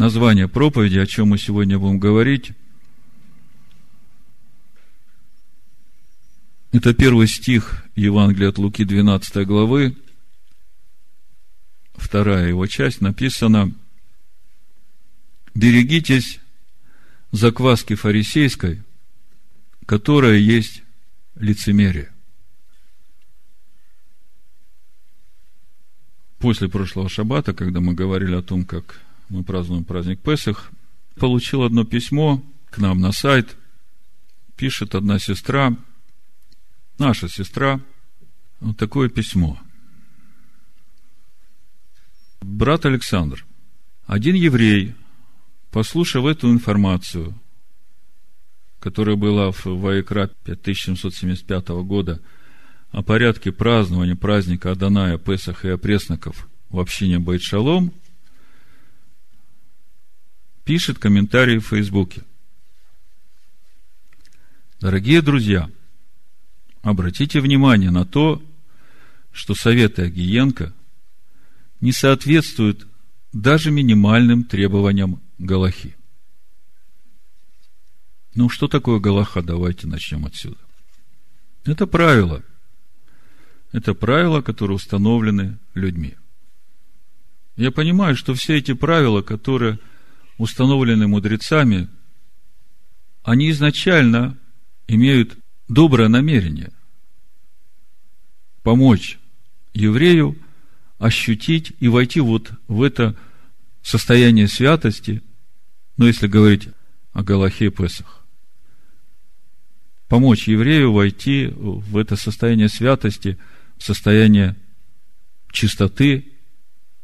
название проповеди, о чем мы сегодня будем говорить. Это первый стих Евангелия от Луки 12 главы, вторая его часть, написано «Берегитесь закваски фарисейской, которая есть лицемерие». После прошлого шаббата, когда мы говорили о том, как мы празднуем праздник Песах, получил одно письмо к нам на сайт. Пишет одна сестра, наша сестра, вот такое письмо. Брат Александр, один еврей, послушав эту информацию, которая была в Ваикра 5775 года о порядке празднования праздника Аданая, Песах и опресноков в общине Байт-Шалом, пишет комментарий в Фейсбуке. Дорогие друзья, обратите внимание на то, что советы Агиенко не соответствуют даже минимальным требованиям Галахи. Ну, что такое Галаха? Давайте начнем отсюда. Это правила. Это правила, которые установлены людьми. Я понимаю, что все эти правила, которые установлены мудрецами, они изначально имеют доброе намерение помочь еврею ощутить и войти вот в это состояние святости, ну, если говорить о Галахе и Песах. Помочь еврею войти в это состояние святости, состояние чистоты,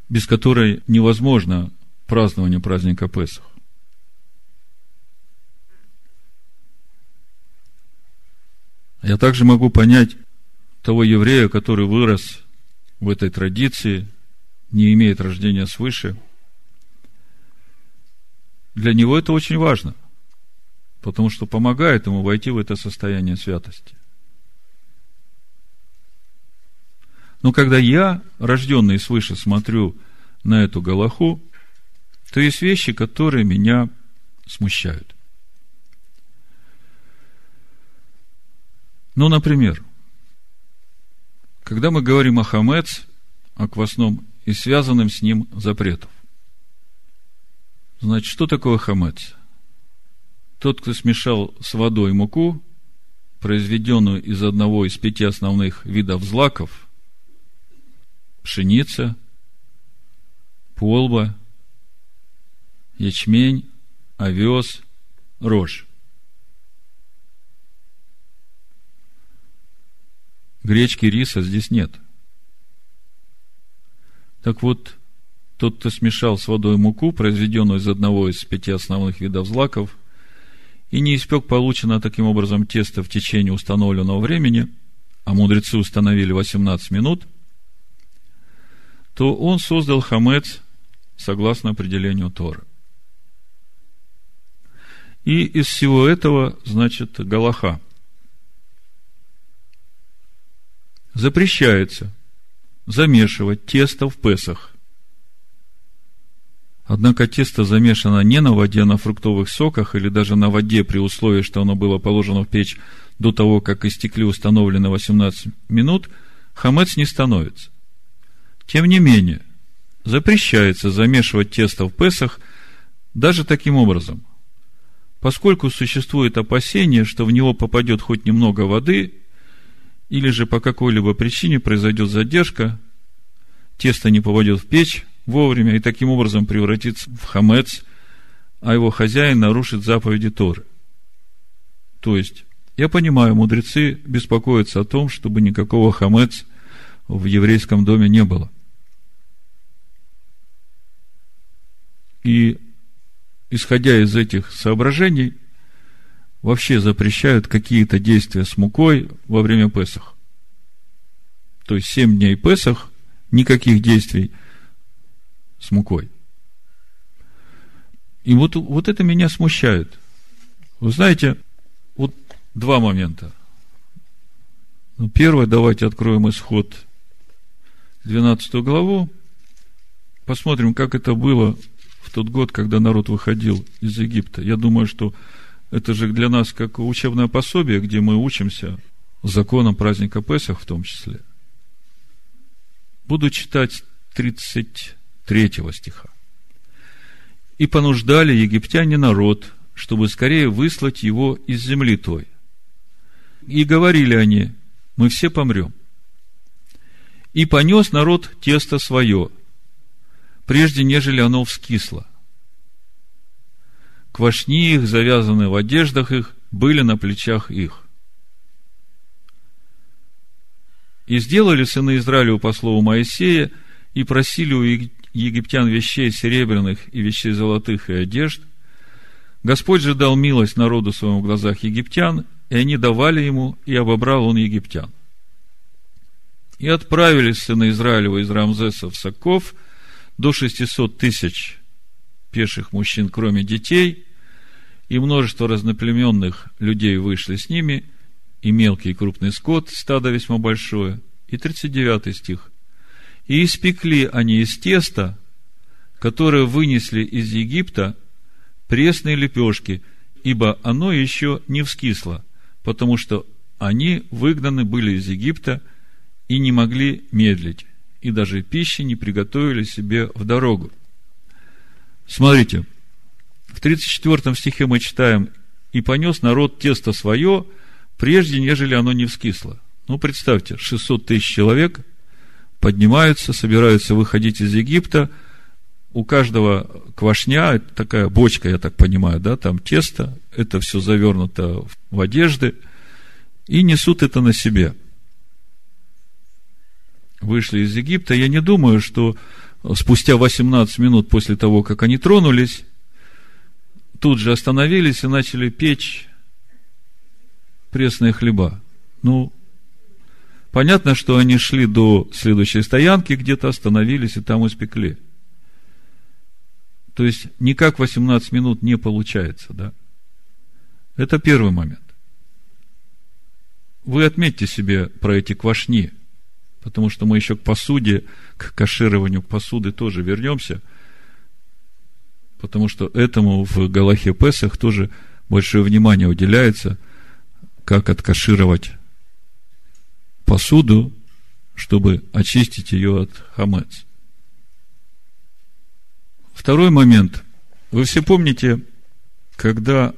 без которой невозможно празднование праздника Песах. Я также могу понять того еврея, который вырос в этой традиции, не имеет рождения свыше. Для него это очень важно, потому что помогает ему войти в это состояние святости. Но когда я, рожденный свыше, смотрю на эту Галаху, то есть вещи, которые меня смущают. Ну, например, когда мы говорим о хамец, о квасном и связанным с ним запретов. Значит, что такое хамец? Тот, кто смешал с водой муку, произведенную из одного из пяти основных видов злаков, пшеница, полба, ячмень, овес, рожь. Гречки, риса здесь нет. Так вот, тот, кто смешал с водой муку, произведенную из одного из пяти основных видов злаков, и не испек полученное таким образом тесто в течение установленного времени, а мудрецы установили 18 минут, то он создал хамец согласно определению Торы. И из всего этого, значит, Галаха. Запрещается замешивать тесто в Песах. Однако тесто замешано не на воде, а на фруктовых соках или даже на воде при условии, что оно было положено в печь до того, как истекли установленные 18 минут, хамец не становится. Тем не менее, запрещается замешивать тесто в Песах даже таким образом – поскольку существует опасение, что в него попадет хоть немного воды, или же по какой-либо причине произойдет задержка, тесто не попадет в печь вовремя и таким образом превратится в хамец, а его хозяин нарушит заповеди Торы. То есть, я понимаю, мудрецы беспокоятся о том, чтобы никакого хамец в еврейском доме не было. И исходя из этих соображений, вообще запрещают какие-то действия с мукой во время Песах. То есть, семь дней Песах, никаких действий с мукой. И вот, вот это меня смущает. Вы знаете, вот два момента. Ну, первое, давайте откроем исход 12 главу, посмотрим, как это было в тот год, когда народ выходил из Египта. Я думаю, что это же для нас как учебное пособие, где мы учимся законам праздника Песах в том числе. Буду читать 33 стиха. «И понуждали египтяне народ, чтобы скорее выслать его из земли той. И говорили они, мы все помрем. И понес народ тесто свое, прежде нежели оно вскисло. Квашни их, завязанные в одеждах их, были на плечах их. И сделали сыны Израилю по слову Моисея, и просили у египтян вещей серебряных и вещей золотых и одежд. Господь же дал милость народу своему в глазах египтян, и они давали ему, и обобрал он египтян. И отправились сыны Израилева из Рамзеса в Саков до 600 тысяч пеших мужчин, кроме детей, и множество разноплеменных людей вышли с ними – и мелкий и крупный скот, стадо весьма большое. И 39 стих. И испекли они из теста, которое вынесли из Египта, пресные лепешки, ибо оно еще не вскисло, потому что они выгнаны были из Египта и не могли медлить, и даже пищи не приготовили себе в дорогу. Смотрите, в 34 стихе мы читаем, «И понес народ тесто свое, прежде нежели оно не вскисло. Ну, представьте, 600 тысяч человек поднимаются, собираются выходить из Египта, у каждого квашня, такая бочка, я так понимаю, да, там тесто, это все завернуто в одежды, и несут это на себе. Вышли из Египта. Я не думаю, что спустя 18 минут после того, как они тронулись, тут же остановились и начали печь пресные хлеба. Ну, понятно, что они шли до следующей стоянки, где-то остановились и там испекли. То есть, никак 18 минут не получается, да? Это первый момент. Вы отметьте себе про эти квашни, потому что мы еще к посуде, к кашированию посуды тоже вернемся, потому что этому в Галахе Песах тоже большое внимание уделяется – как откашировать посуду, чтобы очистить ее от хамец. Второй момент. Вы все помните, когда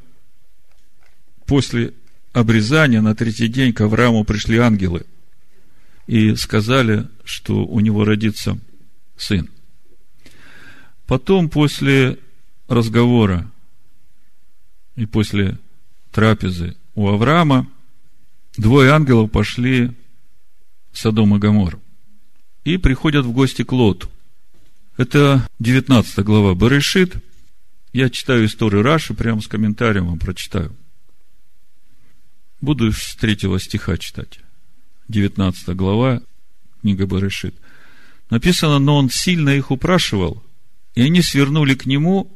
после обрезания на третий день к Аврааму пришли ангелы и сказали, что у него родится сын. Потом, после разговора и после трапезы у Авраама двое ангелов пошли в Содом и Гомор и приходят в гости к Лоту. Это 19 глава Барышит. Я читаю историю Раши, прямо с комментарием вам прочитаю. Буду с третьего стиха читать. 19 глава, книга Барышит. Написано, но он сильно их упрашивал, и они свернули к нему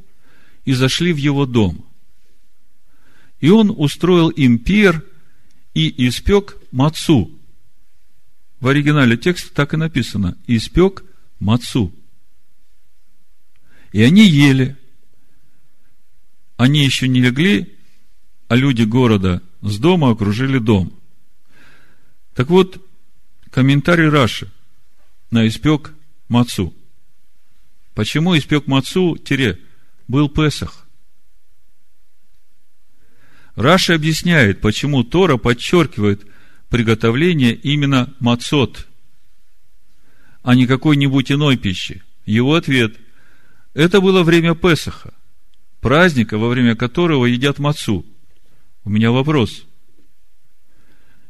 и зашли в его дом – и он устроил им пир и испек мацу. В оригинале текста так и написано. Испек мацу. И они ели. Они еще не легли, а люди города с дома окружили дом. Так вот, комментарий Раши на испек мацу. Почему испек мацу, тире, был Песах? Раша объясняет, почему Тора подчеркивает приготовление именно мацот, а не какой-нибудь иной пищи. Его ответ – это было время Песаха, праздника, во время которого едят мацу. У меня вопрос.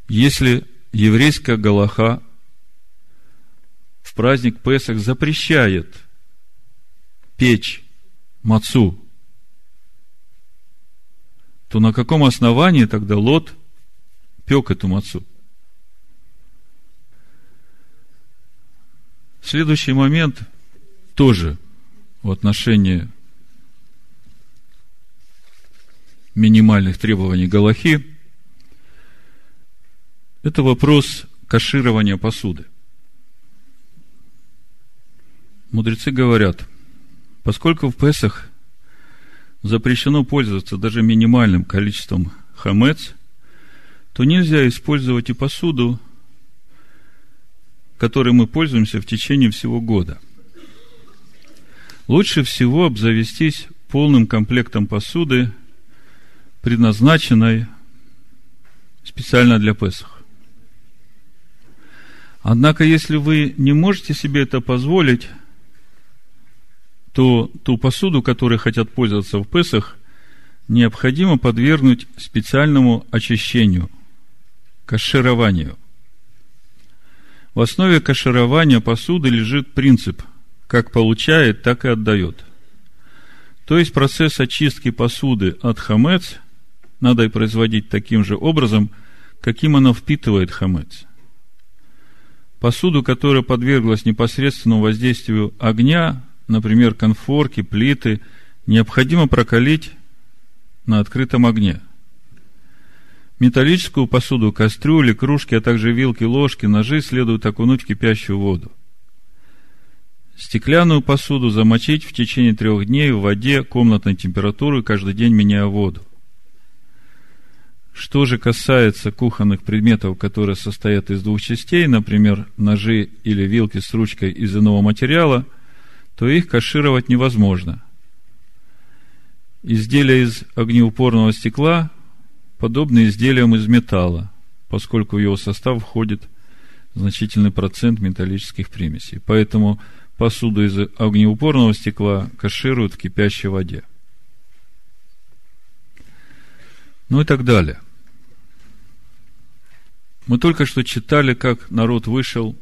Если еврейская Галаха в праздник Песах запрещает печь мацу, то на каком основании тогда Лот пек эту мацу? Следующий момент тоже в отношении минимальных требований Галахи – это вопрос каширования посуды. Мудрецы говорят, Поскольку в Песах запрещено пользоваться даже минимальным количеством хамец, то нельзя использовать и посуду, которой мы пользуемся в течение всего года. Лучше всего обзавестись полным комплектом посуды, предназначенной специально для Песах. Однако, если вы не можете себе это позволить, то ту посуду, которой хотят пользоваться в Песах, необходимо подвергнуть специальному очищению, кашированию. В основе каширования посуды лежит принцип «как получает, так и отдает». То есть процесс очистки посуды от хамец надо и производить таким же образом, каким она впитывает хамец. Посуду, которая подверглась непосредственному воздействию огня, например, конфорки, плиты, необходимо прокалить на открытом огне. Металлическую посуду, кастрюли, кружки, а также вилки, ложки, ножи следует окунуть в кипящую воду. Стеклянную посуду замочить в течение трех дней в воде комнатной температуры, каждый день меняя воду. Что же касается кухонных предметов, которые состоят из двух частей, например, ножи или вилки с ручкой из иного материала, то их кашировать невозможно. Изделия из огнеупорного стекла подобны изделиям из металла, поскольку в его состав входит значительный процент металлических примесей. Поэтому посуду из огнеупорного стекла кашируют в кипящей воде. Ну и так далее. Мы только что читали, как народ вышел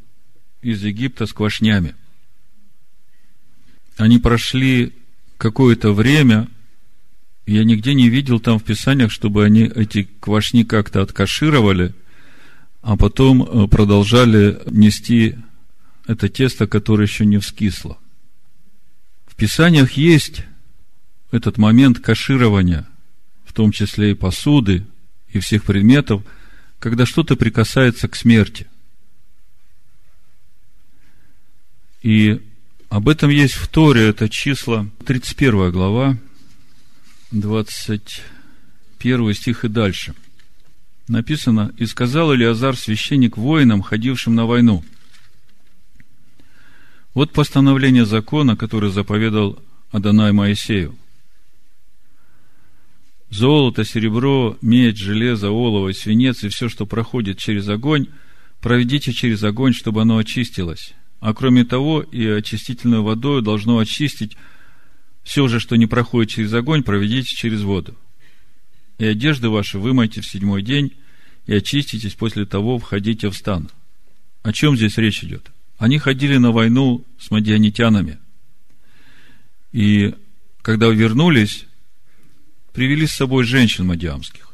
из Египта с квашнями. Они прошли какое-то время, я нигде не видел там в Писаниях, чтобы они эти квашни как-то откашировали, а потом э, продолжали нести это тесто, которое еще не вскисло. В Писаниях есть этот момент каширования – в том числе и посуды, и всех предметов, когда что-то прикасается к смерти. И об этом есть в Торе, это числа 31 глава, 21 стих и дальше. Написано, «И сказал Илиазар, священник воинам, ходившим на войну, вот постановление закона, который заповедал Адонай Моисею золото, серебро, медь, железо, олово, свинец и все, что проходит через огонь, проведите через огонь, чтобы оно очистилось. А кроме того, и очистительной водой должно очистить все же, что не проходит через огонь, проведите через воду. И одежды ваши вымойте в седьмой день, и очиститесь после того, входите в стан. О чем здесь речь идет? Они ходили на войну с мадианитянами. И когда вернулись, привели с собой женщин мадиамских.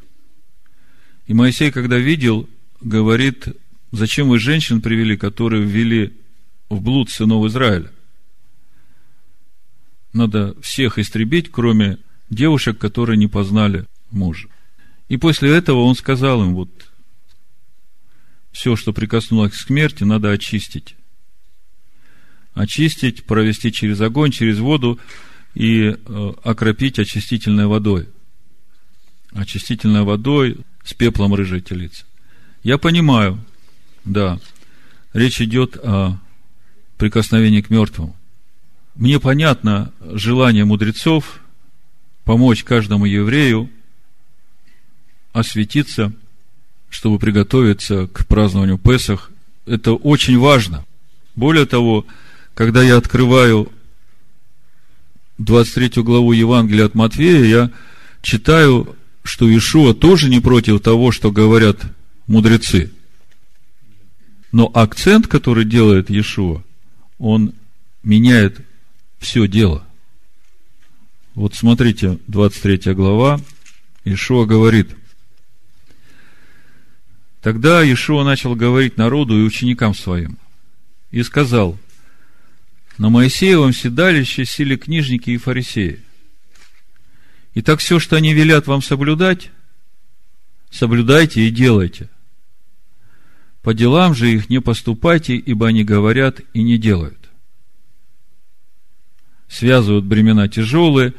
И Моисей, когда видел, говорит, зачем вы женщин привели, которые ввели в блуд сынов Израиля? Надо всех истребить, кроме девушек, которые не познали мужа. И после этого он сказал им, вот, все, что прикоснулось к смерти, надо очистить. Очистить, провести через огонь, через воду, и э, окропить очистительной водой. Очистительной водой с пеплом рыжей телицы. Я понимаю, да, речь идет о прикосновении к мертвому. Мне понятно желание мудрецов помочь каждому еврею осветиться, чтобы приготовиться к празднованию Песах. Это очень важно. Более того, когда я открываю 23 главу Евангелия от Матфея, я читаю, что Ишуа тоже не против того, что говорят мудрецы. Но акцент, который делает Иешуа, он меняет все дело. Вот смотрите, 23 глава, Ишуа говорит, Тогда Ишуа начал говорить народу и ученикам своим, и сказал, на Моисеевом седалище сели книжники и фарисеи. И так все, что они велят вам соблюдать, соблюдайте и делайте. По делам же их не поступайте, ибо они говорят и не делают. связывают бремена тяжелые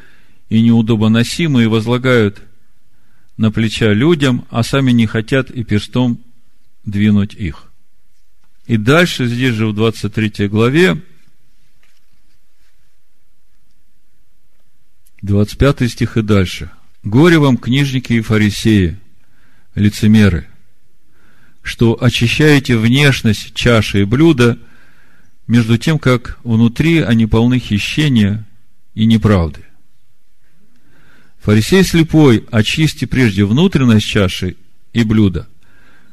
и неудобоносимые, возлагают на плеча людям, а сами не хотят и перстом двинуть их. И дальше, здесь же в 23 главе, 25 стих и дальше. «Горе вам, книжники и фарисеи, лицемеры, что очищаете внешность чаши и блюда, между тем, как внутри они полны хищения и неправды. Фарисей слепой, очисти прежде внутренность чаши и блюда,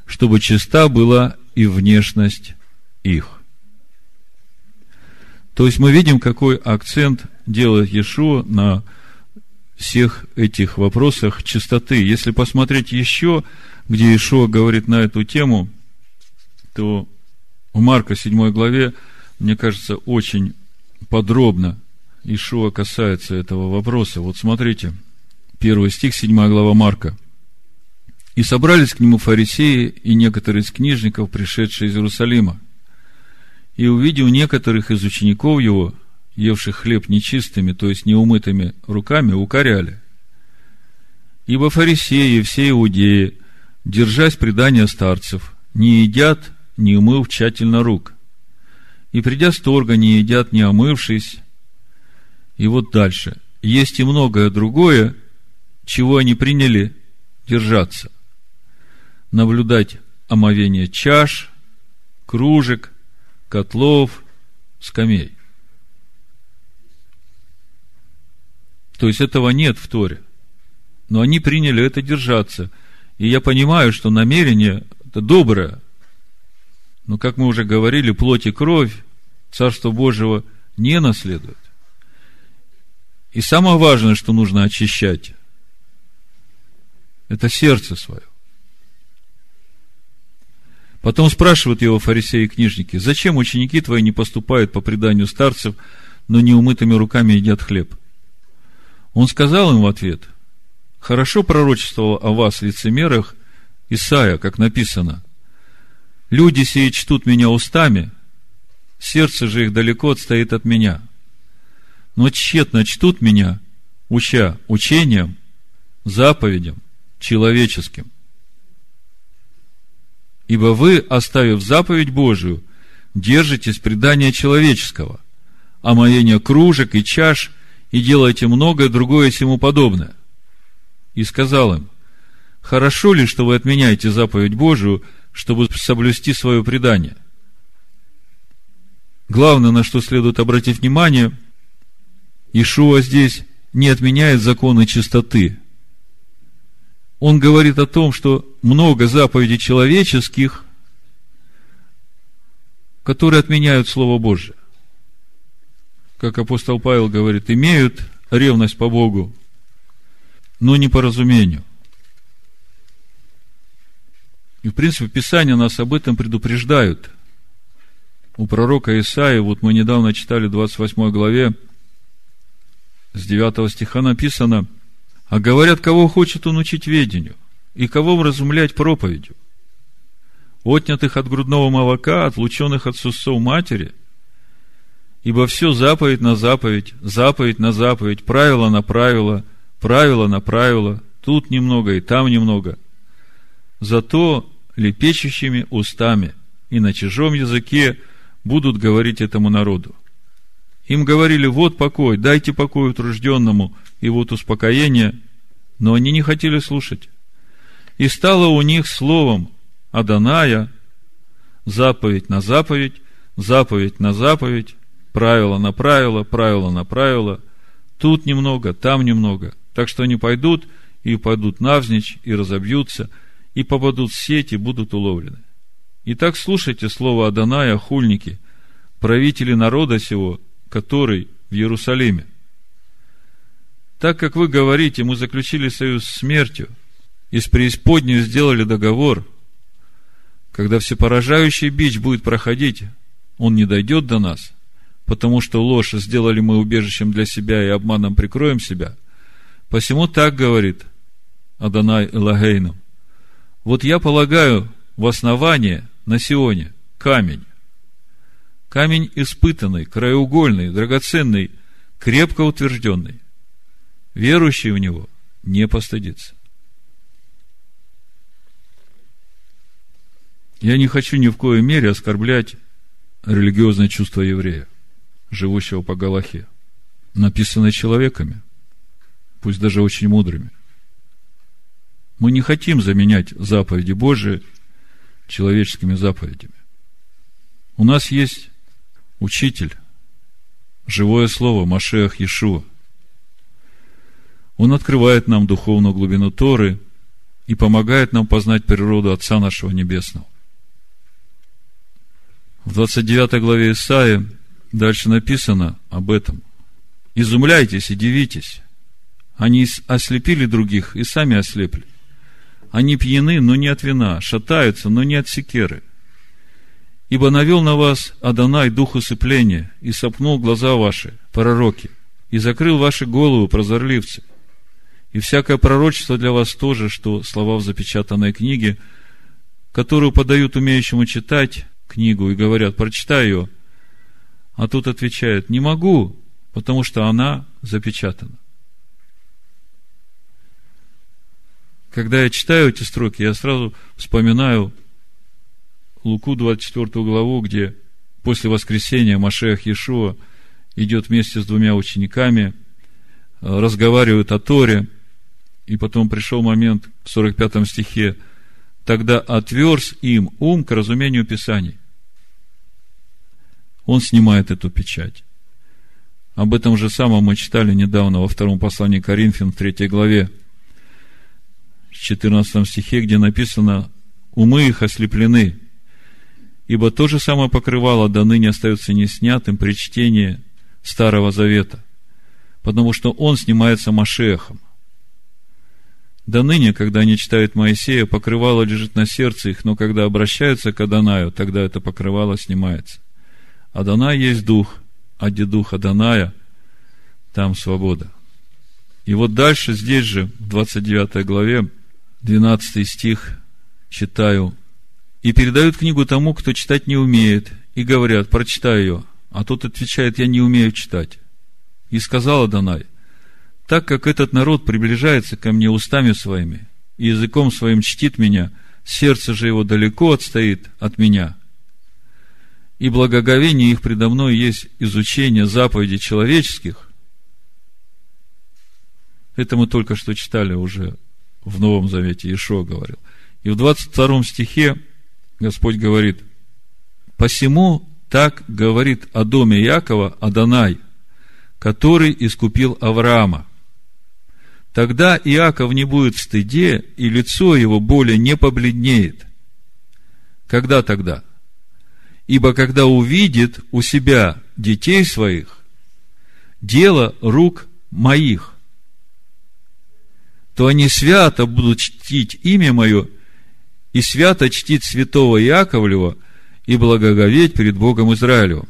чтобы чиста была и внешность их. То есть мы видим, какой акцент делает Иешуа на всех этих вопросах чистоты. Если посмотреть еще, где Иешуа говорит на эту тему, то в Марка 7 главе, мне кажется, очень подробно Ишуа касается этого вопроса. Вот смотрите, первый стих, 7 глава Марка. И собрались к нему фарисеи и некоторые из книжников, пришедшие из Иерусалима. И увидев некоторых из учеников его, евших хлеб нечистыми, то есть неумытыми руками, укоряли. Ибо фарисеи, все иудеи, держась предания старцев, не едят, не умыв тщательно рук. И придя с торга, не едят, не омывшись. И вот дальше. Есть и многое другое, чего они приняли держаться наблюдать омовение чаш, кружек, котлов, скамей. То есть этого нет в Торе. Но они приняли это держаться. И я понимаю, что намерение это доброе. Но, как мы уже говорили, плоть и кровь Царство Божьего не наследует. И самое важное, что нужно очищать, это сердце свое. Потом спрашивают его фарисеи и книжники, зачем ученики твои не поступают по преданию старцев, но неумытыми руками едят хлеб? Он сказал им в ответ, хорошо пророчествовал о вас, лицемерах, Исаия, как написано, люди сии чтут меня устами, сердце же их далеко отстоит от меня. Но тщетно чтут меня, уча учением, заповедям, человеческим. Ибо вы, оставив заповедь Божию, держитесь предания человеческого, омоения кружек и чаш, и делаете многое другое сему подобное. И сказал им, хорошо ли, что вы отменяете заповедь Божию, чтобы соблюсти свое предание? Главное, на что следует обратить внимание, Ишуа здесь не отменяет законы чистоты – он говорит о том, что много заповедей человеческих, которые отменяют Слово Божье. Как апостол Павел говорит, имеют ревность по Богу, но не по разумению. И, в принципе, Писание нас об этом предупреждают. У пророка Исаия, вот мы недавно читали в 28 главе, с 9 стиха написано – а говорят, кого хочет он учить ведению, и кого вразумлять проповедью. Отнятых от грудного молока, отлученных от сусов матери, ибо все заповедь на заповедь, заповедь на заповедь, правило на правило, правило на правило, тут немного и там немного. Зато лепечущими устами и на чужом языке будут говорить этому народу. Им говорили, вот покой, дайте покой утружденному, и вот успокоение, но они не хотели слушать. И стало у них словом Аданая заповедь на заповедь, заповедь на заповедь, правило на правило, правило на правило, тут немного, там немного. Так что они пойдут и пойдут навзничь, и разобьются, и попадут в сеть, и будут уловлены. Итак, слушайте слово Аданая, хульники, правители народа сего, который в Иерусалиме. Так как вы говорите, мы заключили союз с смертью, и с преисподней сделали договор, когда всепоражающий бич будет проходить, он не дойдет до нас, потому что ложь сделали мы убежищем для себя и обманом прикроем себя. Посему так говорит Адонай Элагейну. Вот я полагаю в основание на Сионе камень. Камень испытанный, краеугольный, драгоценный – крепко утвержденный, верующий в него не постыдится. Я не хочу ни в коей мере оскорблять религиозное чувство еврея, живущего по Галахе, написанное человеками, пусть даже очень мудрыми. Мы не хотим заменять заповеди Божии человеческими заповедями. У нас есть учитель, живое слово Машех Иешуа. Он открывает нам духовную глубину Торы и помогает нам познать природу Отца нашего Небесного. В 29 главе Исаия дальше написано об этом. Изумляйтесь и дивитесь. Они ослепили других и сами ослепли. Они пьяны, но не от вина, шатаются, но не от секеры. Ибо навел на вас Адонай дух усыпления и сопнул глаза ваши, пророки, и закрыл ваши головы, прозорливцы. И всякое пророчество для вас тоже, что слова в запечатанной книге, которую подают умеющему читать, книгу и говорят, прочитай ее. А тут отвечает, не могу, потому что она запечатана. Когда я читаю эти строки, я сразу вспоминаю Луку 24 главу, где после воскресения Машех Иешуа идет вместе с двумя учениками, разговаривают о Торе, и потом пришел момент в 45 стихе, тогда отверз им ум к разумению Писаний он снимает эту печать. Об этом же самом мы читали недавно во втором послании Коринфян, в третьей главе, в 14 стихе, где написано «Умы их ослеплены, ибо то же самое покрывало до ныне остается не снятым при чтении Старого Завета, потому что он снимается Машехом. До ныне, когда они читают Моисея, покрывало лежит на сердце их, но когда обращаются к Адонаю, тогда это покрывало снимается. Адонай есть дух, а где дух Адоная, там свобода. И вот дальше, здесь же, в 29 главе, 12 стих, читаю. «И передают книгу тому, кто читать не умеет, и говорят, прочитай ее. А тот отвечает, я не умею читать. И сказал Адонай, так как этот народ приближается ко мне устами своими, и языком своим чтит меня, сердце же его далеко отстоит от меня, и благоговение их предо мной есть изучение заповедей человеческих, это мы только что читали уже в Новом Завете, Ишо говорил. И в 22 стихе Господь говорит, «Посему так говорит о доме Якова Адонай, который искупил Авраама. Тогда Иаков не будет в стыде, и лицо его более не побледнеет. Когда тогда? Ибо когда увидит у себя детей своих, дело рук моих, то они свято будут чтить имя мое и свято чтить святого Яковлева и благоговеть перед Богом Израилевым.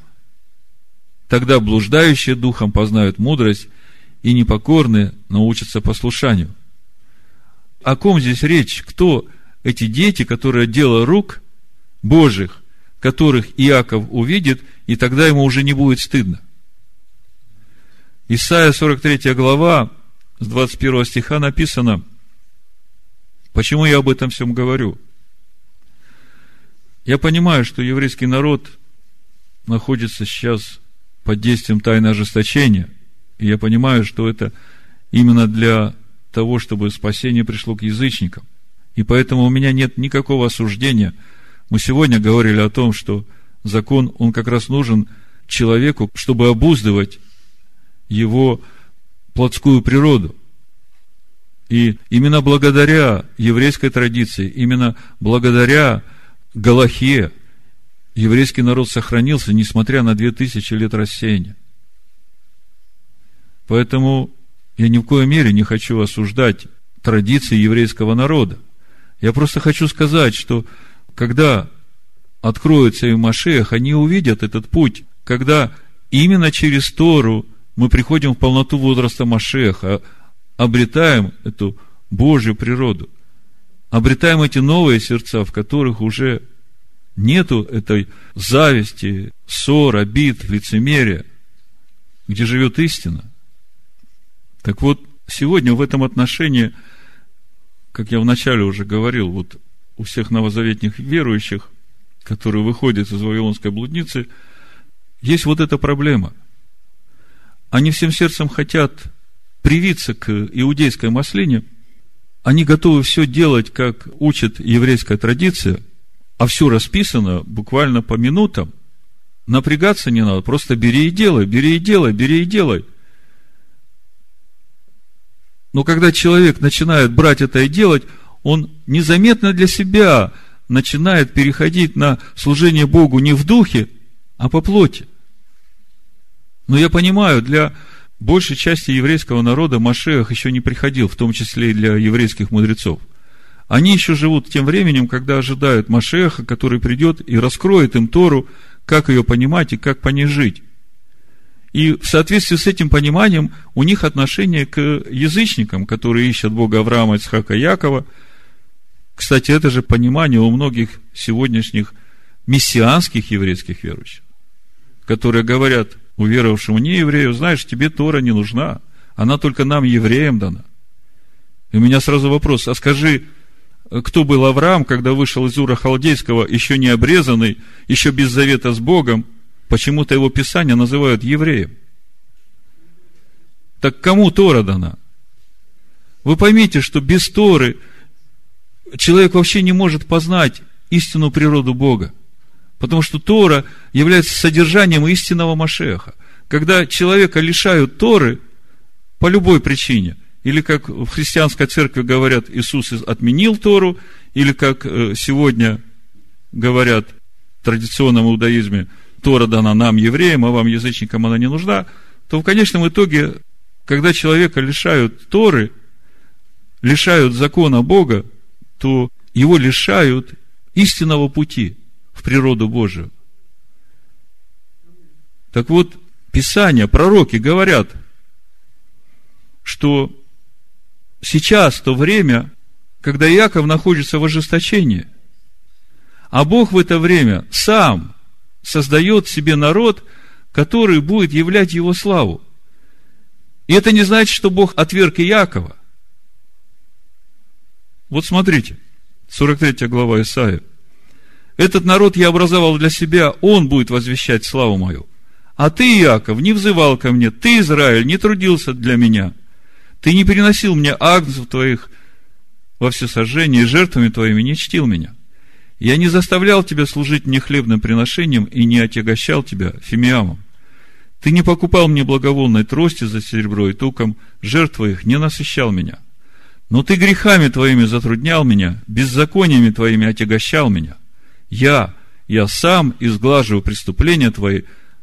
Тогда блуждающие духом познают мудрость, и непокорные научатся послушанию. О ком здесь речь? Кто эти дети, которые дело рук Божьих которых Иаков увидит, и тогда ему уже не будет стыдно. Исайя 43 глава, с 21 стиха написано, почему я об этом всем говорю? Я понимаю, что еврейский народ находится сейчас под действием тайны ожесточения, и я понимаю, что это именно для того, чтобы спасение пришло к язычникам. И поэтому у меня нет никакого осуждения – мы сегодня говорили о том, что закон, он как раз нужен человеку, чтобы обуздывать его плотскую природу. И именно благодаря еврейской традиции, именно благодаря Галахе, еврейский народ сохранился, несмотря на две тысячи лет рассеяния. Поэтому я ни в коей мере не хочу осуждать традиции еврейского народа. Я просто хочу сказать, что когда откроется им Машех, они увидят этот путь, когда именно через Тору мы приходим в полноту возраста Машеха, обретаем эту Божью природу, обретаем эти новые сердца, в которых уже нету этой зависти, ссор, обид, лицемерия. где живет истина. Так вот, сегодня в этом отношении, как я вначале уже говорил, вот у всех новозаветных верующих, которые выходят из Вавилонской блудницы, есть вот эта проблема. Они всем сердцем хотят привиться к иудейской маслине, они готовы все делать, как учит еврейская традиция, а все расписано буквально по минутам. Напрягаться не надо, просто бери и делай, бери и делай, бери и делай. Но когда человек начинает брать это и делать, он незаметно для себя начинает переходить на служение Богу не в духе, а по плоти. Но я понимаю, для большей части еврейского народа Машех еще не приходил, в том числе и для еврейских мудрецов. Они еще живут тем временем, когда ожидают Машеха, который придет и раскроет им Тору, как ее понимать и как по ней жить. И в соответствии с этим пониманием у них отношение к язычникам, которые ищут Бога Авраама, Ицхака, Якова. Кстати, это же понимание у многих сегодняшних мессианских еврейских верующих, которые говорят, уверовавшему не еврею, знаешь, тебе Тора не нужна, она только нам, евреям, дана. И у меня сразу вопрос, а скажи, кто был Авраам, когда вышел из Ура Халдейского, еще не обрезанный, еще без завета с Богом, почему-то его Писание называют евреем. Так кому Тора дана? Вы поймите, что без Торы человек вообще не может познать истинную природу Бога. Потому что Тора является содержанием истинного Машеха. Когда человека лишают Торы по любой причине, или как в христианской церкви говорят, Иисус отменил Тору, или как э, сегодня говорят в традиционном иудаизме, Тора дана нам, евреям, а вам, язычникам, она не нужна, то в конечном итоге, когда человека лишают Торы, лишают закона Бога, то его лишают истинного пути – в природу Божию. Так вот, Писания, пророки говорят, что сейчас то время, когда Яков находится в ожесточении, а Бог в это время сам создает себе народ, который будет являть его славу. И это не значит, что Бог отверг и Якова. Вот смотрите, 43 глава Исаия. Этот народ я образовал для себя, он будет возвещать славу мою. А ты, Иаков, не взывал ко мне, ты, Израиль, не трудился для меня. Ты не переносил мне агнцев твоих во всесожжение, и жертвами твоими не чтил меня. Я не заставлял тебя служить мне хлебным приношением и не отягощал тебя фимиамом. Ты не покупал мне благовонной трости за серебро и туком, жертв твоих не насыщал меня. Но ты грехами твоими затруднял меня, беззакониями твоими отягощал меня. Я, я сам изглаживаю преступления твои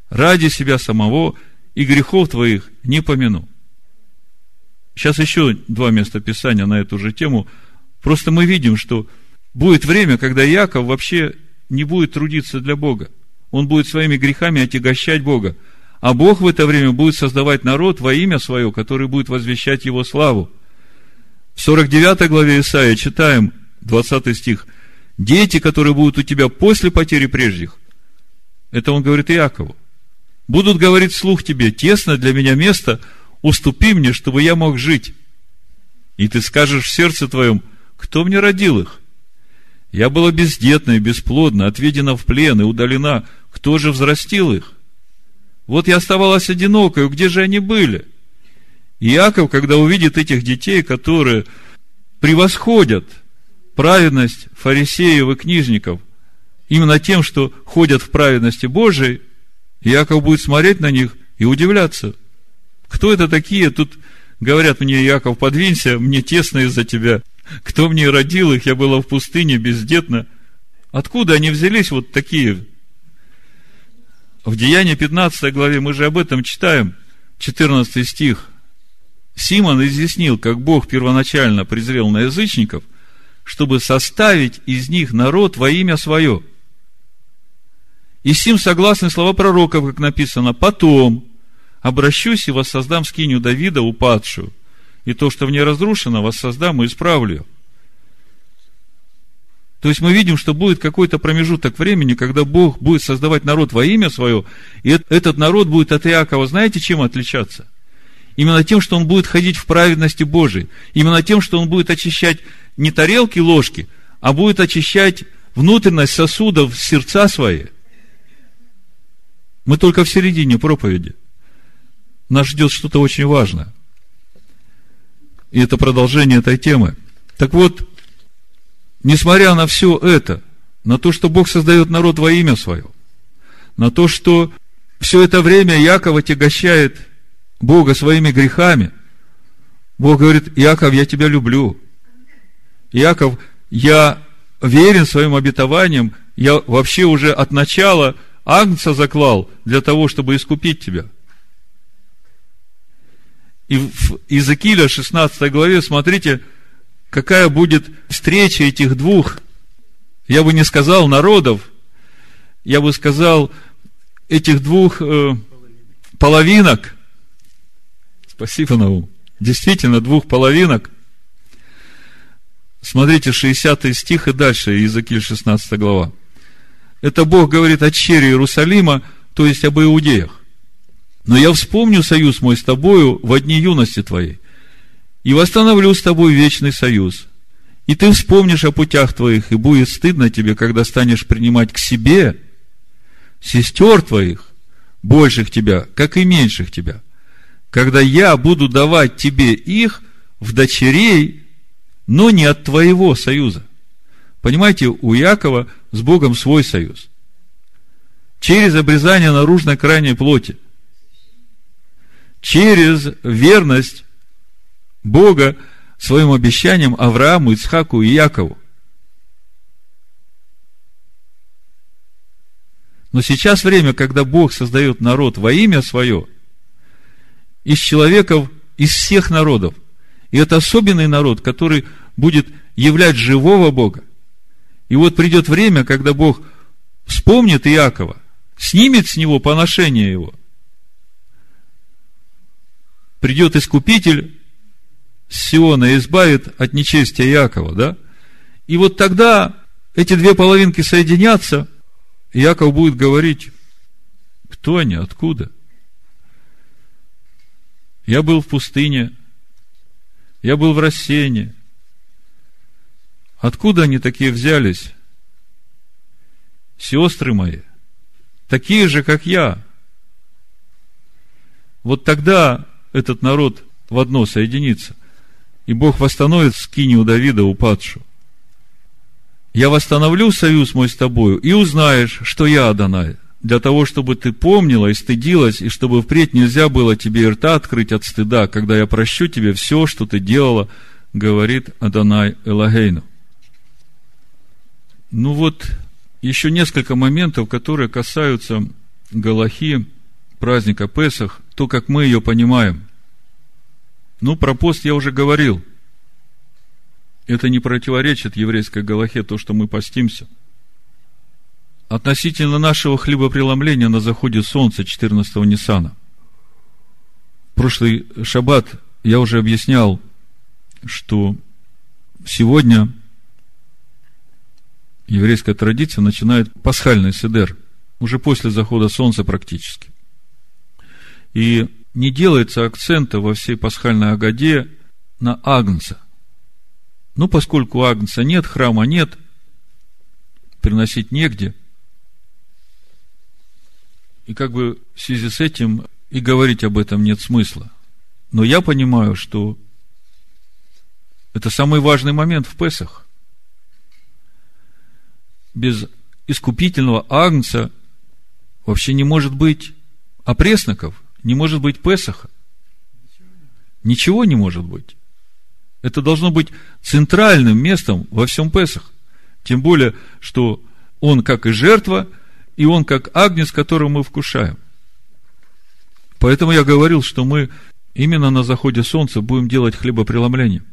ради себя самого и грехов твоих не помяну. Сейчас еще два места Писания на эту же тему. Просто мы видим, что будет время, когда Яков вообще не будет трудиться для Бога. Он будет своими грехами отягощать Бога. А Бог в это время будет создавать народ во имя свое, который будет возвещать его славу. В 49 главе Исаия читаем 20 стих – дети, которые будут у тебя после потери прежних, это он говорит Иакову, будут говорить вслух тебе, тесно для меня место, уступи мне, чтобы я мог жить. И ты скажешь в сердце твоем, кто мне родил их? Я была бездетна и бесплодна, отведена в плен и удалена. Кто же взрастил их? Вот я оставалась одинокой, где же они были? Иаков, когда увидит этих детей, которые превосходят – праведность фарисеев и книжников именно тем, что ходят в праведности Божией, Яков будет смотреть на них и удивляться. Кто это такие? Тут говорят мне, Яков, подвинься, мне тесно из-за тебя. Кто мне родил их? Я была в пустыне бездетна. Откуда они взялись вот такие? В Деянии 15 главе мы же об этом читаем, 14 стих. Симон изъяснил, как Бог первоначально презрел на язычников – чтобы составить из них народ во имя свое. И сим согласны слова пророков, как написано, потом обращусь и воссоздам скиню Давида упадшую, и то, что в ней разрушено, воссоздам и исправлю. То есть мы видим, что будет какой-то промежуток времени, когда Бог будет создавать народ во имя свое, и этот народ будет от Иакова, знаете, чем отличаться? Именно тем, что он будет ходить в праведности Божией. Именно тем, что он будет очищать не тарелки, ложки, а будет очищать внутренность сосудов, сердца свои. Мы только в середине проповеди. Нас ждет что-то очень важное. И это продолжение этой темы. Так вот, несмотря на все это, на то, что Бог создает народ во имя свое, на то, что все это время Яков отягощает Бога своими грехами, Бог говорит, Яков, я тебя люблю. Яков, я верен своим обетованиям, я вообще уже от начала Агнца заклал для того, чтобы искупить тебя. И в Иезекииля 16 главе, смотрите, какая будет встреча этих двух, я бы не сказал народов, я бы сказал этих двух э, половинок. Спасибо, Наум. Действительно, двух половинок. Смотрите, 60 стих и дальше, Иезекииль 16 глава. Это Бог говорит о чере Иерусалима, то есть об иудеях. Но я вспомню союз мой с тобою в дни юности твоей и восстановлю с тобой вечный союз. И ты вспомнишь о путях твоих, и будет стыдно тебе, когда станешь принимать к себе сестер твоих, больших тебя, как и меньших тебя, когда я буду давать тебе их в дочерей, но не от твоего союза. Понимаете, у Якова с Богом свой союз. Через обрезание наружной крайней плоти. Через верность Бога своим обещанием Аврааму, Ицхаку и Якову. Но сейчас время, когда Бог создает народ во имя свое, из человеков, из всех народов. И это особенный народ, который будет являть живого Бога. И вот придет время, когда Бог вспомнит Иакова, снимет с него поношение его. Придет Искупитель, Сиона избавит от нечестия Якова, да? И вот тогда эти две половинки соединятся, и Яков будет говорить, кто они, откуда? Я был в пустыне, я был в рассеянии. Откуда они такие взялись? Сестры мои, такие же, как я. Вот тогда этот народ в одно соединится и Бог восстановит скинию Давида упадшую. Я восстановлю союз мой с тобою, и узнаешь, что я Адонай, для того, чтобы ты помнила и стыдилась, и чтобы впредь нельзя было тебе рта открыть от стыда, когда я прощу тебе все, что ты делала, говорит Адонай Элагейну. Ну вот, еще несколько моментов, которые касаются Галахи, праздника Песах, то, как мы ее понимаем – ну, про пост я уже говорил. Это не противоречит еврейской Галахе, то, что мы постимся. Относительно нашего хлебопреломления на заходе солнца 14-го Ниссана. Прошлый шаббат я уже объяснял, что сегодня еврейская традиция начинает пасхальный седер, уже после захода солнца практически. И не делается акцента во всей пасхальной Агаде на Агнца. Ну, поскольку Агнца нет, храма нет, приносить негде. И как бы в связи с этим и говорить об этом нет смысла. Но я понимаю, что это самый важный момент в Песах. Без искупительного агнца вообще не может быть опресноков – не может быть Песаха. Ничего не может быть. Это должно быть центральным местом во всем Песах. Тем более, что он как и жертва, и он как агнец, которого мы вкушаем. Поэтому я говорил, что мы именно на заходе солнца будем делать хлебопреломление.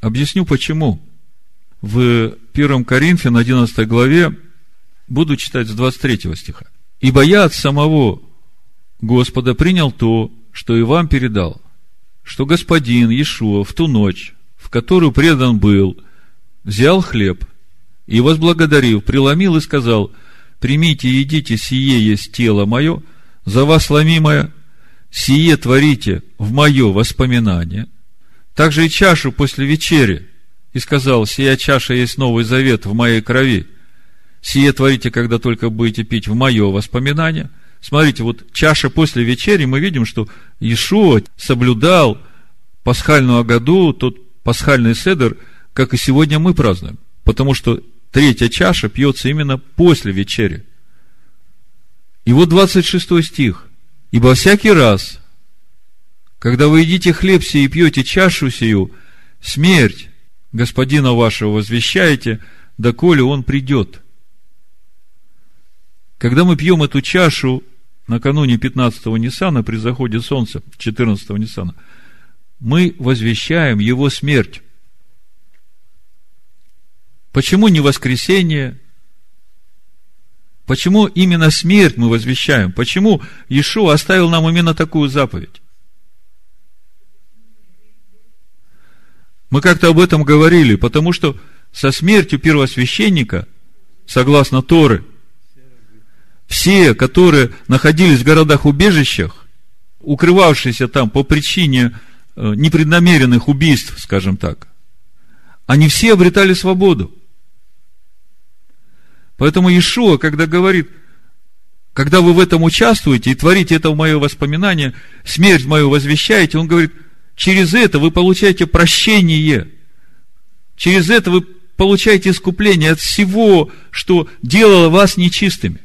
Объясню почему. В 1 Коринфян 11 главе буду читать с 23 стиха. «Ибо я от самого Господа принял то, что и вам передал, что Господин Иешуа в ту ночь, в которую предан был, взял хлеб И, возблагодарив, преломил и сказал, примите и едите, сие есть тело мое, за вас ломимое, сие творите в мое воспоминание. Также и чашу после вечери, и сказал, сия чаша есть новый завет в моей крови. Сие творите, когда только будете пить в мое воспоминание. Смотрите, вот чаша после вечери, мы видим, что Иешуа соблюдал пасхальную году, тот пасхальный седер, как и сегодня мы празднуем. Потому что третья чаша пьется именно после вечери. И вот 26 стих. Ибо всякий раз, когда вы едите хлеб сей и пьете чашу сию, смерть господина вашего возвещаете, доколе он придет. Когда мы пьем эту чашу накануне 15-го Ниссана, при заходе солнца, 14-го Ниссана, мы возвещаем его смерть. Почему не воскресение? Почему именно смерть мы возвещаем? Почему Иешуа оставил нам именно такую заповедь? Мы как-то об этом говорили, потому что со смертью первосвященника, согласно Торы, все, которые находились в городах-убежищах, укрывавшиеся там по причине э, непреднамеренных убийств, скажем так, они все обретали свободу. Поэтому Иешуа, когда говорит, когда вы в этом участвуете и творите это в мое воспоминание, смерть мою возвещаете, он говорит, через это вы получаете прощение. Через это вы получаете искупление от всего, что делало вас нечистыми.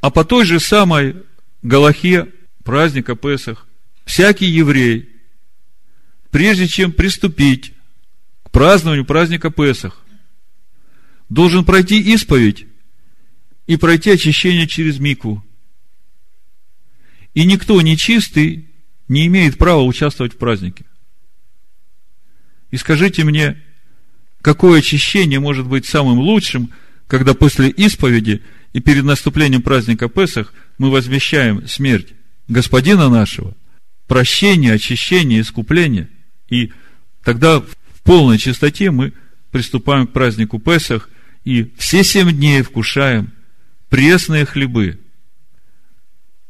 А по той же самой Галахе праздника Песах, всякий еврей, прежде чем приступить к празднованию праздника Песах, должен пройти исповедь и пройти очищение через микву. И никто нечистый не имеет права участвовать в празднике. И скажите мне, какое очищение может быть самым лучшим, когда после исповеди и перед наступлением праздника Песах мы возвещаем смерть Господина нашего, прощение, очищение, искупление, и тогда в полной чистоте мы приступаем к празднику Песах, и все семь дней вкушаем пресные хлебы.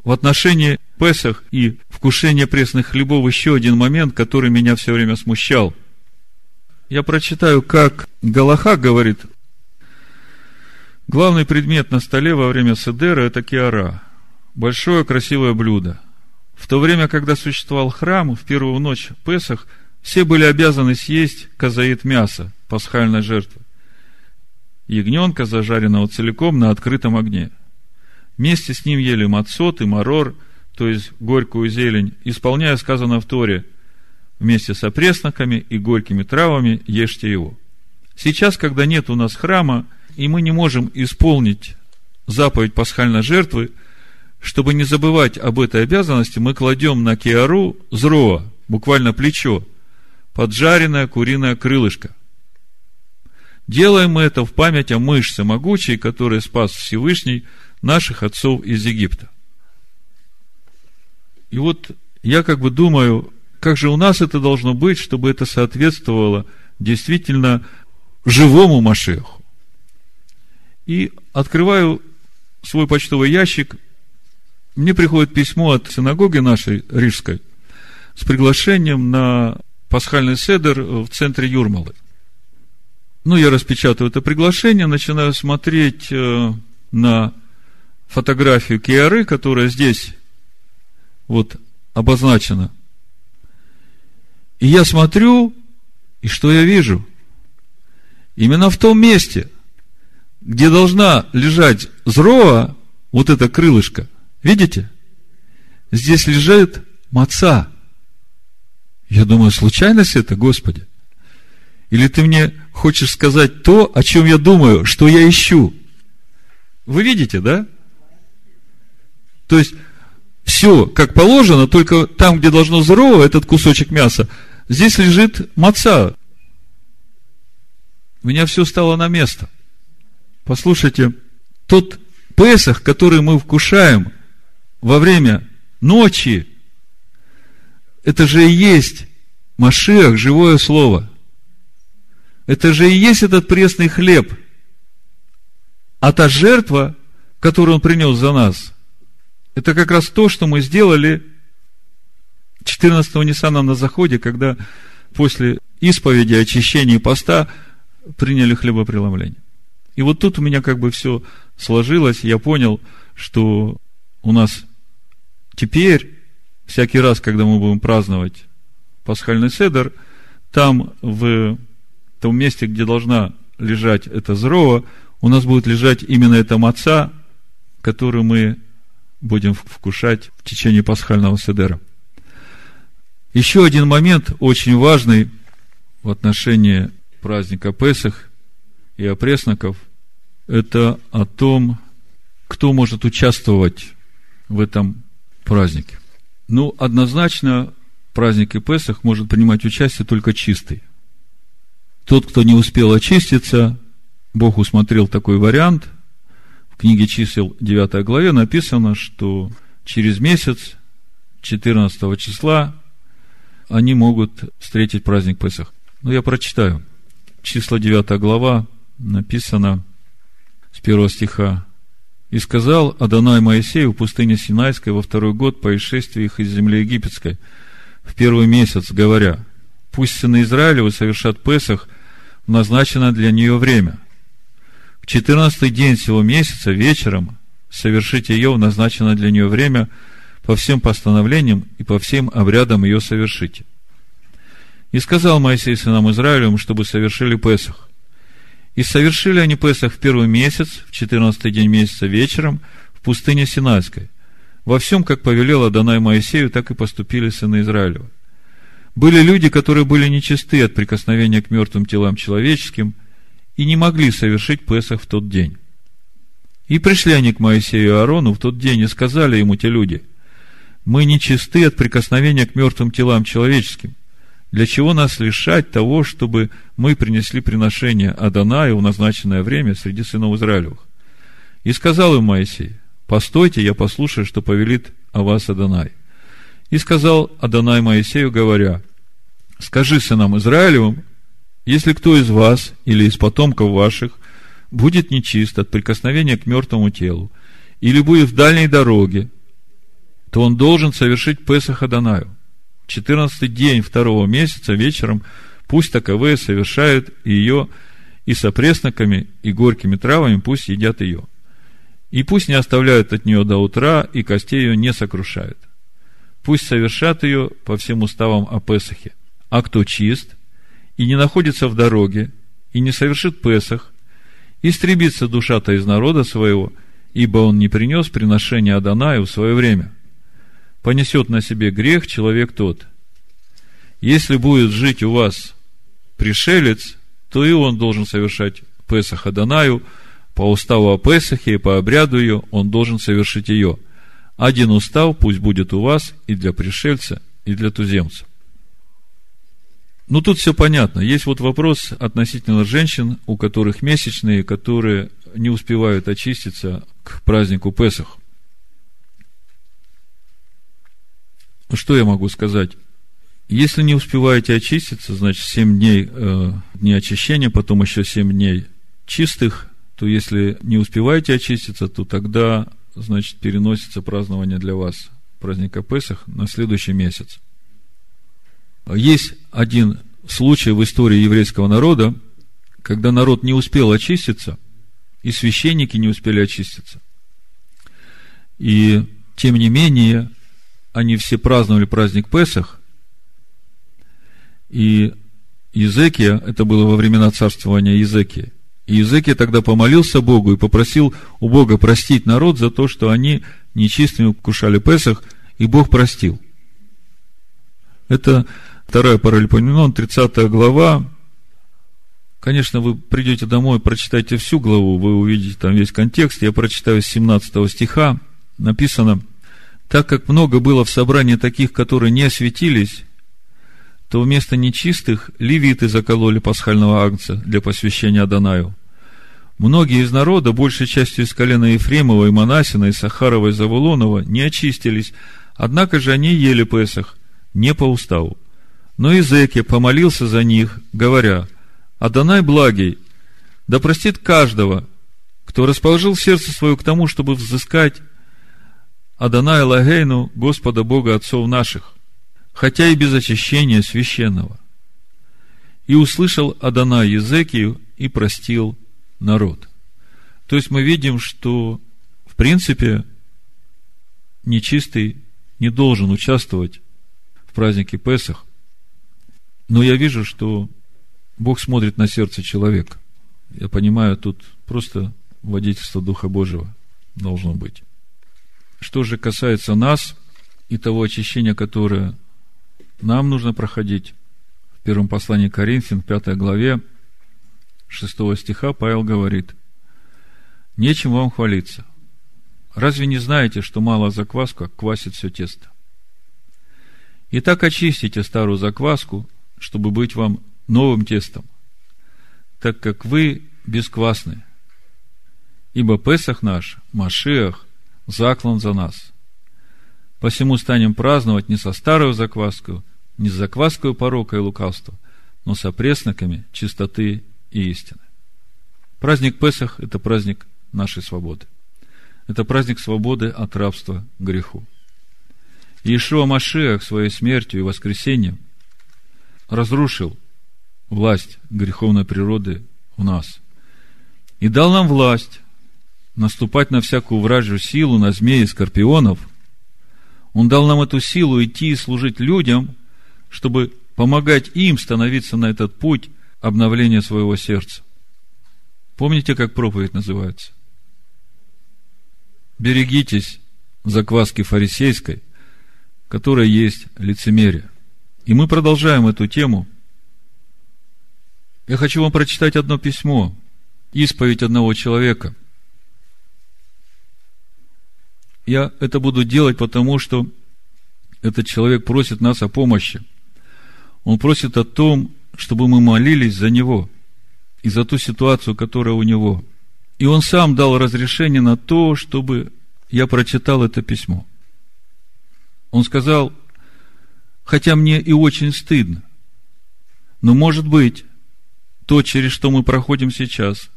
В отношении Песах и вкушения пресных хлебов еще один момент, который меня все время смущал. Я прочитаю, как Галаха говорит, главный предмет на столе во время седера – это киара, большое красивое блюдо. В то время, когда существовал храм, в первую ночь Песах, все были обязаны съесть казаит мяса, пасхальной жертвы ягненка, зажаренного целиком на открытом огне. Вместе с ним ели мацот и марор, то есть горькую зелень, исполняя сказано в Торе, вместе с опресноками и горькими травами ешьте его. Сейчас, когда нет у нас храма, и мы не можем исполнить заповедь пасхальной жертвы, чтобы не забывать об этой обязанности, мы кладем на киару зроа, буквально плечо, поджаренное куриное крылышко – Делаем мы это в память о мышце могучей, который спас Всевышний наших отцов из Египта. И вот я как бы думаю, как же у нас это должно быть, чтобы это соответствовало действительно живому Машеху. И открываю свой почтовый ящик, мне приходит письмо от синагоги нашей рижской с приглашением на пасхальный седер в центре Юрмалы. Ну, я распечатываю это приглашение, начинаю смотреть э, на фотографию Киары, которая здесь вот обозначена. И я смотрю, и что я вижу? Именно в том месте, где должна лежать зроа, вот это крылышко, видите? Здесь лежит маца. Я думаю, случайность это, Господи? Или ты мне хочешь сказать то, о чем я думаю, что я ищу? Вы видите, да? То есть, все как положено, только там, где должно здорово, этот кусочек мяса, здесь лежит маца. У меня все стало на место. Послушайте, тот Песах, который мы вкушаем во время ночи, это же и есть Машиах, живое слово – Это же и есть этот пресный хлеб. А та жертва, которую Он принес за нас, это как раз то, что мы сделали 14-го Ниссана на заходе, когда после исповеди, очищения и поста приняли хлебопреломление. И вот тут у меня как бы все сложилось, я понял, что у нас теперь, всякий раз, когда мы будем праздновать пасхальный седер, там в том месте, где должна лежать эта зрова, у нас будет лежать именно эта маца, которую мы будем вкушать в течение пасхального седера. Еще один момент очень важный в отношении праздника Песах и опресноков – это о том, кто может участвовать в этом празднике. Ну, однозначно, праздник Песах может принимать участие только чистый. Тот, кто не успел очиститься, Бог усмотрел такой вариант. В книге чисел 9 главе написано, что через месяц, 14 числа, они могут встретить праздник Песах. Ну, я прочитаю. Числа 9 глава написано с первого стиха. «И сказал Адонай Моисею в пустыне Синайской во второй год по исшествии их из земли египетской, в первый месяц, говоря, пусть сыны Израилевы совершат Песах в назначенное для нее время. В четырнадцатый день всего месяца вечером совершите ее в назначенное для нее время – по всем постановлениям и по всем обрядам ее совершите. И сказал Моисей сынам Израилевым, чтобы совершили Песах. И совершили они Песах в первый месяц, в четырнадцатый день месяца вечером, в пустыне Синайской. Во всем, как повелел Адонай Моисею, так и поступили сыны Израилева. Были люди, которые были нечисты от прикосновения к мертвым телам человеческим и не могли совершить Песах в тот день. И пришли они к Моисею и Аарону в тот день и сказали ему те люди – мы не чисты от прикосновения к мертвым телам человеческим. Для чего нас лишать того, чтобы мы принесли приношение Адонаю в назначенное время среди сынов Израилевых? И сказал им Моисей, постойте, я послушаю, что повелит о вас Адонай. И сказал Адонай Моисею, говоря, скажи сынам Израилевым, если кто из вас или из потомков ваших будет нечист от прикосновения к мертвому телу, или будет в дальней дороге, то он должен совершить Песах Адонаю. 14 день второго месяца вечером пусть таковые совершают ее и с опресноками, и горькими травами пусть едят ее. И пусть не оставляют от нее до утра, и костей ее не сокрушают. Пусть совершат ее по всем уставам о Песахе. А кто чист, и не находится в дороге, и не совершит Песах, истребится душа-то из народа своего, ибо он не принес приношение Адонаю в свое время – понесет на себе грех человек тот. Если будет жить у вас пришелец, то и он должен совершать Песах Адонаю, по уставу о Песахе и по обряду ее он должен совершить ее. Один устав пусть будет у вас и для пришельца, и для туземца. Ну, тут все понятно. Есть вот вопрос относительно женщин, у которых месячные, которые не успевают очиститься к празднику Песах. Что я могу сказать? Если не успеваете очиститься, значит, 7 дней э, дни очищения, потом еще 7 дней чистых, то если не успеваете очиститься, то тогда, значит, переносится празднование для вас праздника Песах на следующий месяц. Есть один случай в истории еврейского народа, когда народ не успел очиститься, и священники не успели очиститься. И, тем не менее, они все праздновали праздник Песах, и Езекия, это было во времена царствования Езекия, и Езекия тогда помолился Богу и попросил у Бога простить народ за то, что они нечистыми кушали Песах, и Бог простил. Это вторая паралипоменон, 30 глава. Конечно, вы придете домой, прочитайте всю главу, вы увидите там весь контекст. Я прочитаю с 17 стиха. Написано – так как много было в собрании таких, которые не осветились, то вместо нечистых левиты закололи пасхального агнца для посвящения Адонаю. Многие из народа, большей частью из колена Ефремова и Манасина, и Сахарова и Завулонова, не очистились, однако же они ели Песах, не по уставу. Но Изекия помолился за них, говоря, Адонай благий, да простит каждого, кто расположил сердце свое к тому, чтобы взыскать Адонай Лагейну, Господа Бога Отцов наших, хотя и без очищения священного. И услышал Адонай Езекию и простил народ. То есть мы видим, что в принципе нечистый не должен участвовать в празднике Песах, но я вижу, что Бог смотрит на сердце человека. Я понимаю, тут просто водительство Духа Божьего должно быть. Что же касается нас и того очищения, которое нам нужно проходить, в первом послании Коринфян, пятой главе, 6 стиха Павел говорит, «Нечем вам хвалиться. Разве не знаете, что мало закваска квасит все тесто? Итак, очистите старую закваску, чтобы быть вам новым тестом, так как вы бесквасны. Ибо Песах наш, Машиах, заклан за нас. Посему станем праздновать не со старой закваской, не с закваской порока и лукавства, но со пресноками чистоты и истины. Праздник Песах – это праздник нашей свободы. Это праздник свободы от рабства греху. Иешуа Машиах своей смертью и воскресением разрушил власть греховной природы в нас. И дал нам власть наступать на всякую вражью силу, на змеи и скорпионов. Он дал нам эту силу идти и служить людям, чтобы помогать им становиться на этот путь обновления своего сердца. Помните, как проповедь называется? Берегитесь закваски фарисейской, которая есть лицемерие. И мы продолжаем эту тему. Я хочу вам прочитать одно письмо, исповедь одного человека. Я это буду делать, потому что этот человек просит нас о помощи. Он просит о том, чтобы мы молились за него и за ту ситуацию, которая у него. И он сам дал разрешение на то, чтобы я прочитал это письмо. Он сказал, хотя мне и очень стыдно, но может быть, то, через что мы проходим сейчас,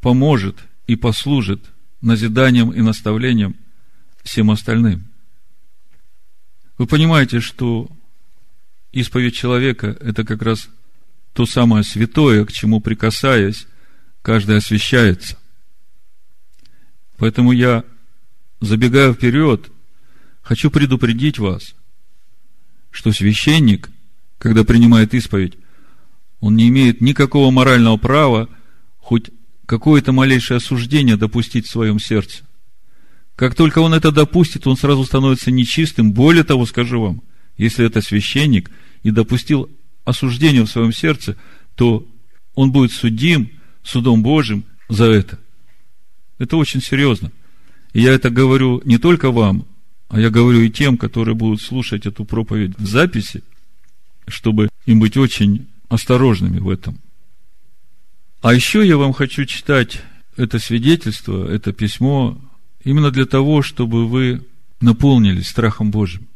поможет и послужит назиданием и наставлением всем остальным. Вы понимаете, что исповедь человека – это как раз то самое святое, к чему прикасаясь, каждый освящается. Поэтому я, забегая вперед, хочу предупредить вас, что священник, когда принимает исповедь, он не имеет никакого морального права хоть какое-то малейшее осуждение допустить в своем сердце. Как только он это допустит, он сразу становится нечистым. Более того, скажу вам, если это священник и допустил осуждение в своем сердце, то он будет судим судом Божьим за это. Это очень серьезно. И я это говорю не только вам, а я говорю и тем, которые будут слушать эту проповедь в записи, чтобы им быть очень осторожными в этом. А еще я вам хочу читать это свидетельство, это письмо, именно для того, чтобы вы наполнились страхом Божьим.